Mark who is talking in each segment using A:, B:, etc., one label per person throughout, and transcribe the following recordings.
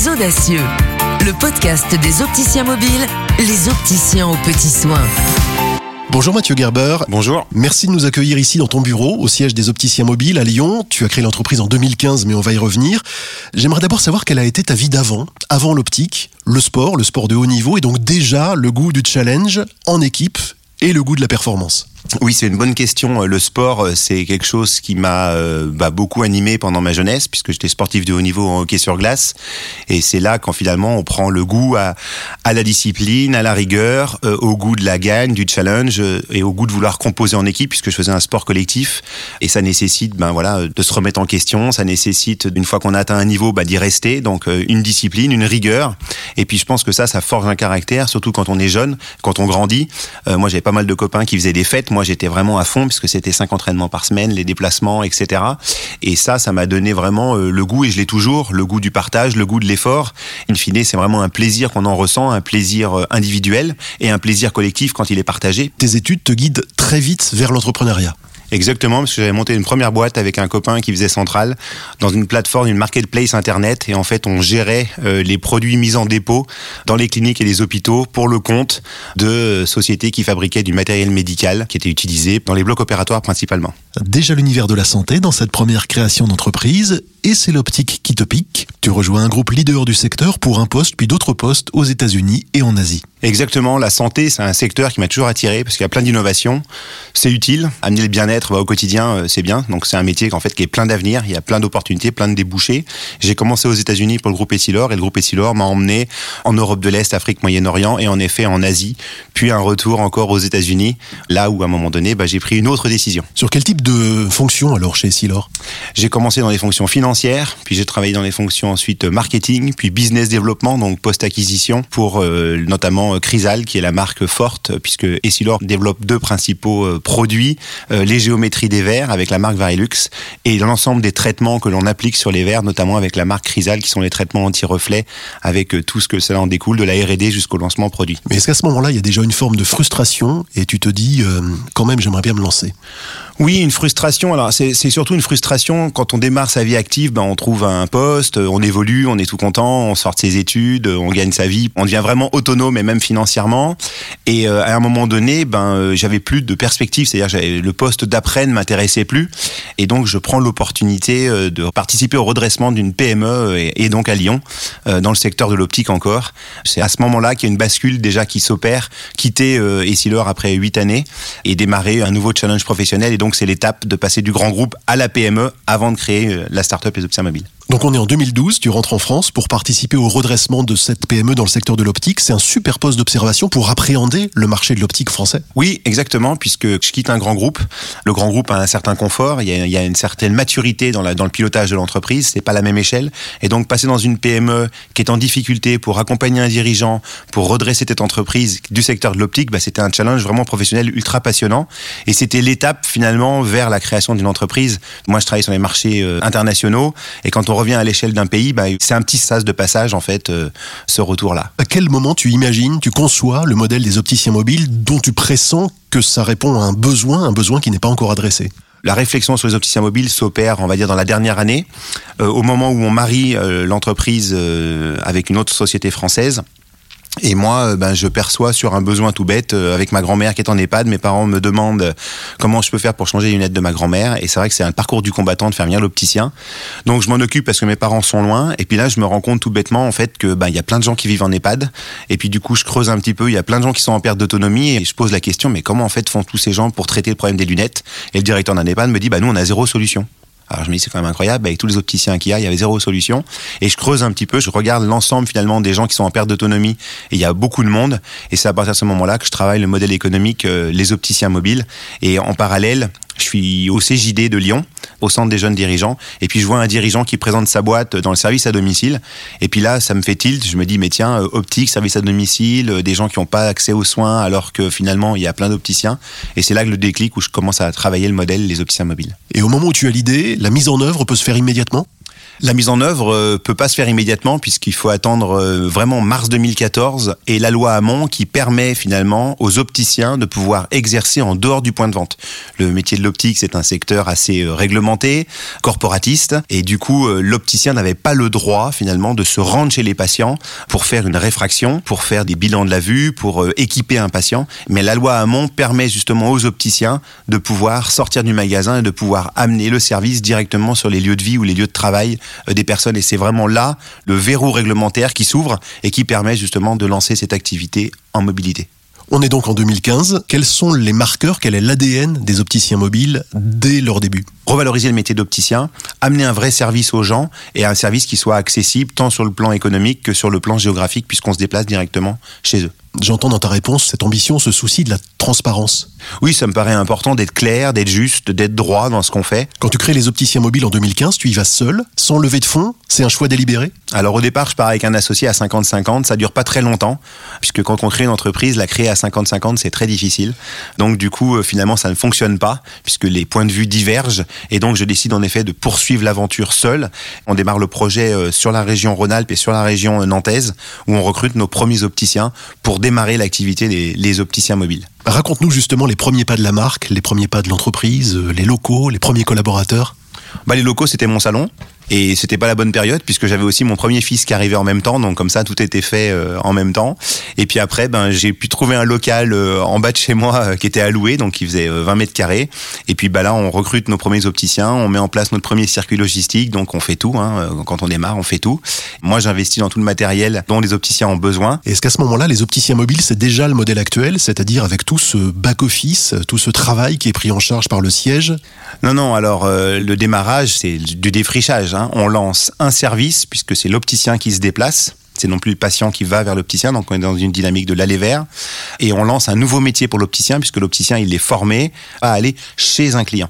A: Les Audacieux, le podcast des opticiens mobiles, les opticiens aux petits soins.
B: Bonjour Mathieu Gerber.
C: Bonjour.
B: Merci de nous accueillir ici dans ton bureau, au siège des opticiens mobiles à Lyon. Tu as créé l'entreprise en 2015, mais on va y revenir. J'aimerais d'abord savoir quelle a été ta vie d'avant, avant l'optique, le sport, le sport de haut niveau, et donc déjà le goût du challenge en équipe et le goût de la performance.
C: Oui, c'est une bonne question. Le sport, euh, c'est quelque chose qui m'a euh, bah, beaucoup animé pendant ma jeunesse, puisque j'étais sportif de haut niveau en hockey sur glace. Et c'est là quand finalement on prend le goût à, la discipline, à la rigueur, euh, au goût de la gagne, du challenge et au goût de vouloir composer en équipe, puisque je faisais un sport collectif. Et ça nécessite, ben voilà, de se remettre en question. Ça nécessite, une fois qu'on a atteint un niveau, bah, d'y rester. Donc une discipline, une rigueur. Et puis je pense que ça, ça forge un caractère, surtout quand on est jeune, quand on grandit. moi, j'avais pas mal de copains qui faisaient des fêtes. Moi, j'étais vraiment à fond puisque c'était cinq entraînements par semaine, les déplacements, etc. Et ça, ça m'a donné vraiment euh, le goût, et je l'ai toujours, le goût du partage, le goût de l'effort. In fine, c'est vraiment un plaisir qu'on en ressent, un plaisir euh, individuel et un plaisir collectif quand il est partagé.
B: Tes études te guident très vite vers l'entrepreneuriat.
C: Exactement, parce que j'avais monté une première boîte avec un copain qui faisait centrale dans une plateforme, une marketplace internet, et en fait on gérait euh, les produits mis en dépôt dans les cliniques et les hôpitaux pour le compte de sociétés qui fabriquaient du matériel médical qui était utilisé dans les blocs opératoires principalement.
B: Déjà l'univers de la santé dans cette première création d'entreprise, et c'est l'optique qui te pique. Tu rejoins un groupe leader du secteur pour un poste puis d'autres postes aux États-Unis et en Asie.
C: Exactement, la santé, c'est un secteur qui m'a toujours attiré parce qu'il y a plein d'innovations. C'est utile, amener le bien-être bah, au quotidien, euh, c'est bien. Donc c'est un métier en fait qui est plein d'avenir, il y a plein d'opportunités, plein de débouchés. J'ai commencé aux États-Unis pour le groupe Essilor et le groupe Essilor m'a emmené en Europe de l'Est, Afrique, Moyen-Orient et en effet en Asie, puis un retour encore aux États-Unis, là où à un moment donné, bah, j'ai pris une autre décision.
B: Sur quel type de fonction alors chez Essilor?
C: J'ai commencé dans les fonctions financières, puis j'ai travaillé dans les fonctions ensuite marketing, puis business développement, donc post-acquisition pour euh, notamment euh, Chrysal, qui est la marque forte, puisque Essilor développe deux principaux euh, produits, les géométries des verres avec la marque Varilux, et l'ensemble des traitements que l'on applique sur les verres, notamment avec la marque Chrysal, qui sont les traitements anti-reflets, avec tout ce que cela en découle, de la R&D jusqu'au lancement produit.
B: Mais est-ce qu'à ce, moment-là, il y a déjà une forme de frustration, et tu te dis, quand même, j'aimerais bien me lancer?
C: Oui, une frustration. Alors c'est surtout une frustration quand on démarre sa vie active. Ben, on trouve un poste, on évolue, on est tout content, on sort de ses études, on gagne sa vie, on devient vraiment autonome et même financièrement. Et euh, à un moment donné, ben euh, j'avais plus de perspective, c'est-à-dire le poste d'après ne m'intéressait plus. Et donc je prends l'opportunité euh, de participer au redressement d'une PME et, donc à Lyon, dans le secteur de l'optique encore. C'est à ce moment-là qu'il y a une bascule déjà qui s'opère, quitter Essilor après huit années et démarrer un nouveau challenge professionnel. Et donc c'est l'étape de passer du grand groupe à la PME avant de créer la start-up Les Mobiles.
B: Donc on est en 2012, tu rentres en France pour participer au redressement de cette PME dans le secteur de l'optique. C'est un super poste d'observation pour appréhender le marché de l'optique français.
C: Oui, exactement, puisque je quitte un grand groupe. Le grand groupe a un certain confort, il y a, une certaine maturité dans, le pilotage de l'entreprise, c'est pas la même échelle. Et donc passer dans une PME qui est en difficulté pour accompagner un dirigeant, pour redresser cette entreprise du secteur de l'optique, bah, c'était un challenge vraiment professionnel ultra passionnant. Et c'était l'étape finalement vers la création d'une entreprise. Moi, je travaille sur les marchés euh, internationaux, et quand on revient à l'échelle d'un pays, bah, c'est un petit sas de passage en fait, euh, ce retour-là.
B: À quel moment tu imagines, tu conçois le modèle des opticiens mobiles dont tu pressens que ça répond à un besoin, un besoin qui n'est pas encore adressé?
C: La réflexion sur les opticiens mobiles s'opère, on va dire, dans la dernière année, euh, au moment où on marie euh, l'entreprise avec une autre société française. Et moi, euh, ben, je perçois sur un besoin tout bête, euh, avec ma grand-mère qui est en EHPAD, mes parents me demandent comment je peux faire pour changer les lunettes de ma grand-mère. Et c'est vrai que c'est un parcours du combattant de faire venir l'opticien. Donc je m'en occupe parce que mes parents sont loin. Et puis là, je me rends compte tout bêtement, en fait, que ben, il y a plein de gens qui vivent en EHPAD. Et puis du coup, je creuse un petit peu. Il y a plein de gens qui sont en perte d'autonomie. Et je pose la question, mais comment en fait font tous ces gens pour traiter le problème des lunettes? Et le directeur d'un EHPAD me dit, bah nous, on a zéro solution. Alors je me dis c'est quand même incroyable, avec tous les opticiens qu'il y a, il y avait zéro solution. Et je creuse un petit peu, je regarde l'ensemble finalement des gens qui sont en perte d'autonomie, et il y a beaucoup de monde. Et c'est à partir de ce moment-là que je travaille le modèle économique, euh, les opticiens mobiles. Et en parallèle, je suis au CJD de Lyon, au centre des jeunes dirigeants, et puis je vois un dirigeant qui présente sa boîte dans le service à domicile, et puis là, ça me fait tilt, je me dis, mais tiens, euh, optique, service à domicile, euh, des gens qui n'ont pas accès aux soins, alors que finalement, il y a plein d'opticiens, et c'est là que le déclic où je commence à travailler le modèle les opticiens mobiles.
B: Et au moment où tu as l'idée, la mise en œuvre peut se faire immédiatement?
C: La mise en œuvre euh, peut pas se faire immédiatement puisqu'il faut attendre euh, vraiment mars 2014 et la loi Hamon qui permet finalement aux opticiens de pouvoir exercer en dehors du point de vente. Le métier de l'optique, c'est un secteur assez euh, réglementé, corporatiste et du coup l'opticien n'avait pas le droit finalement de se rendre chez les patients pour faire une réfraction, pour faire des bilans de la vue, pour équiper un patient. Mais la loi Hamon permet justement aux opticiens de pouvoir sortir du magasin et de pouvoir amener le service directement sur les lieux de vie ou les lieux de travail des personnes. Et c'est vraiment là le verrou réglementaire qui s'ouvre et qui permet justement de lancer cette activité en mobilité.
B: On est donc en 2015. Quels sont les marqueurs, quel est l'ADN des opticiens mobiles dès leur début?
C: Revaloriser le métier d'opticien, amener un vrai service aux gens et un service qui soit accessible tant sur le plan économique que sur le plan géographique puisqu'on se déplace directement chez eux.
B: J'entends dans ta réponse cette ambition, ce souci de la transparence.
C: Oui, ça me paraît important d'être clair, d'être juste, d'être droit dans ce qu'on fait.
B: Quand tu crées les opticiens mobiles en 2015, tu y vas seul, sans lever de fonds C'est un choix délibéré
C: Alors au départ, je pars avec un associé à 50-50. Ça dure pas très longtemps, puisque quand on crée une entreprise, la créer à 50-50, c'est très difficile. Donc du coup, euh, finalement, ça ne fonctionne pas, puisque les points de vue divergent. Et donc je décide en effet de poursuivre l'aventure seul. On démarre le projet euh, sur la région Rhône-Alpes et sur la région euh, nantaise, où on recrute nos premiers opticiens pour démarrer l'activité des opticiens mobiles.
B: Raconte-nous justement les premiers pas de la marque, les premiers pas de l'entreprise, euh, les locaux, les premiers collaborateurs.
C: Bah, les locaux, c'était mon salon. Et c'était pas la bonne période puisque j'avais aussi mon premier fils qui arrivait en même temps, donc comme ça tout était fait euh, en même temps. Et puis après, ben j'ai pu trouver un local euh, en bas de chez moi euh, qui était alloué, donc qui faisait 20 mètres carrés. Et puis bah là, on recrute nos premiers opticiens, on met en place notre premier circuit logistique, donc on fait tout. Hein, quand on démarre, on fait tout. Moi, j'investis dans tout le matériel dont les opticiens ont besoin.
B: Est-ce qu'à ce, moment-là, les opticiens mobiles, c'est déjà le modèle actuel, c'est-à-dire avec tout ce back office, tout ce travail qui est pris en charge par le siège?
C: Non, non. Alors le démarrage, c'est du défrichage. Hein. On lance un service, puisque c'est l'opticien qui se déplace c'est non plus le patient qui va vers l'opticien, donc on est dans une dynamique de l'aller vers. Et on lance un nouveau métier pour l'opticien, puisque l'opticien, il est formé à aller chez un client.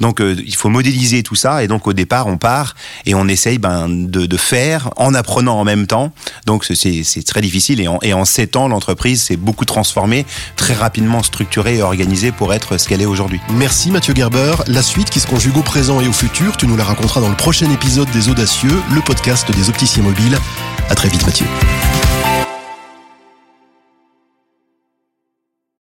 C: Donc euh, il faut modéliser tout ça, et donc au départ, on part et on essaye ben, de, faire en apprenant en même temps. Donc c'est très difficile, et en, et en sept ans, l'entreprise s'est beaucoup transformée, très rapidement structurée et organisée pour être ce qu'elle est aujourd'hui.
B: Merci Mathieu Gerber. La suite qui se conjugue au présent et au futur, tu nous la raconteras dans le prochain épisode des Audacieux, le podcast des opticiens mobiles. À très vite Кстати.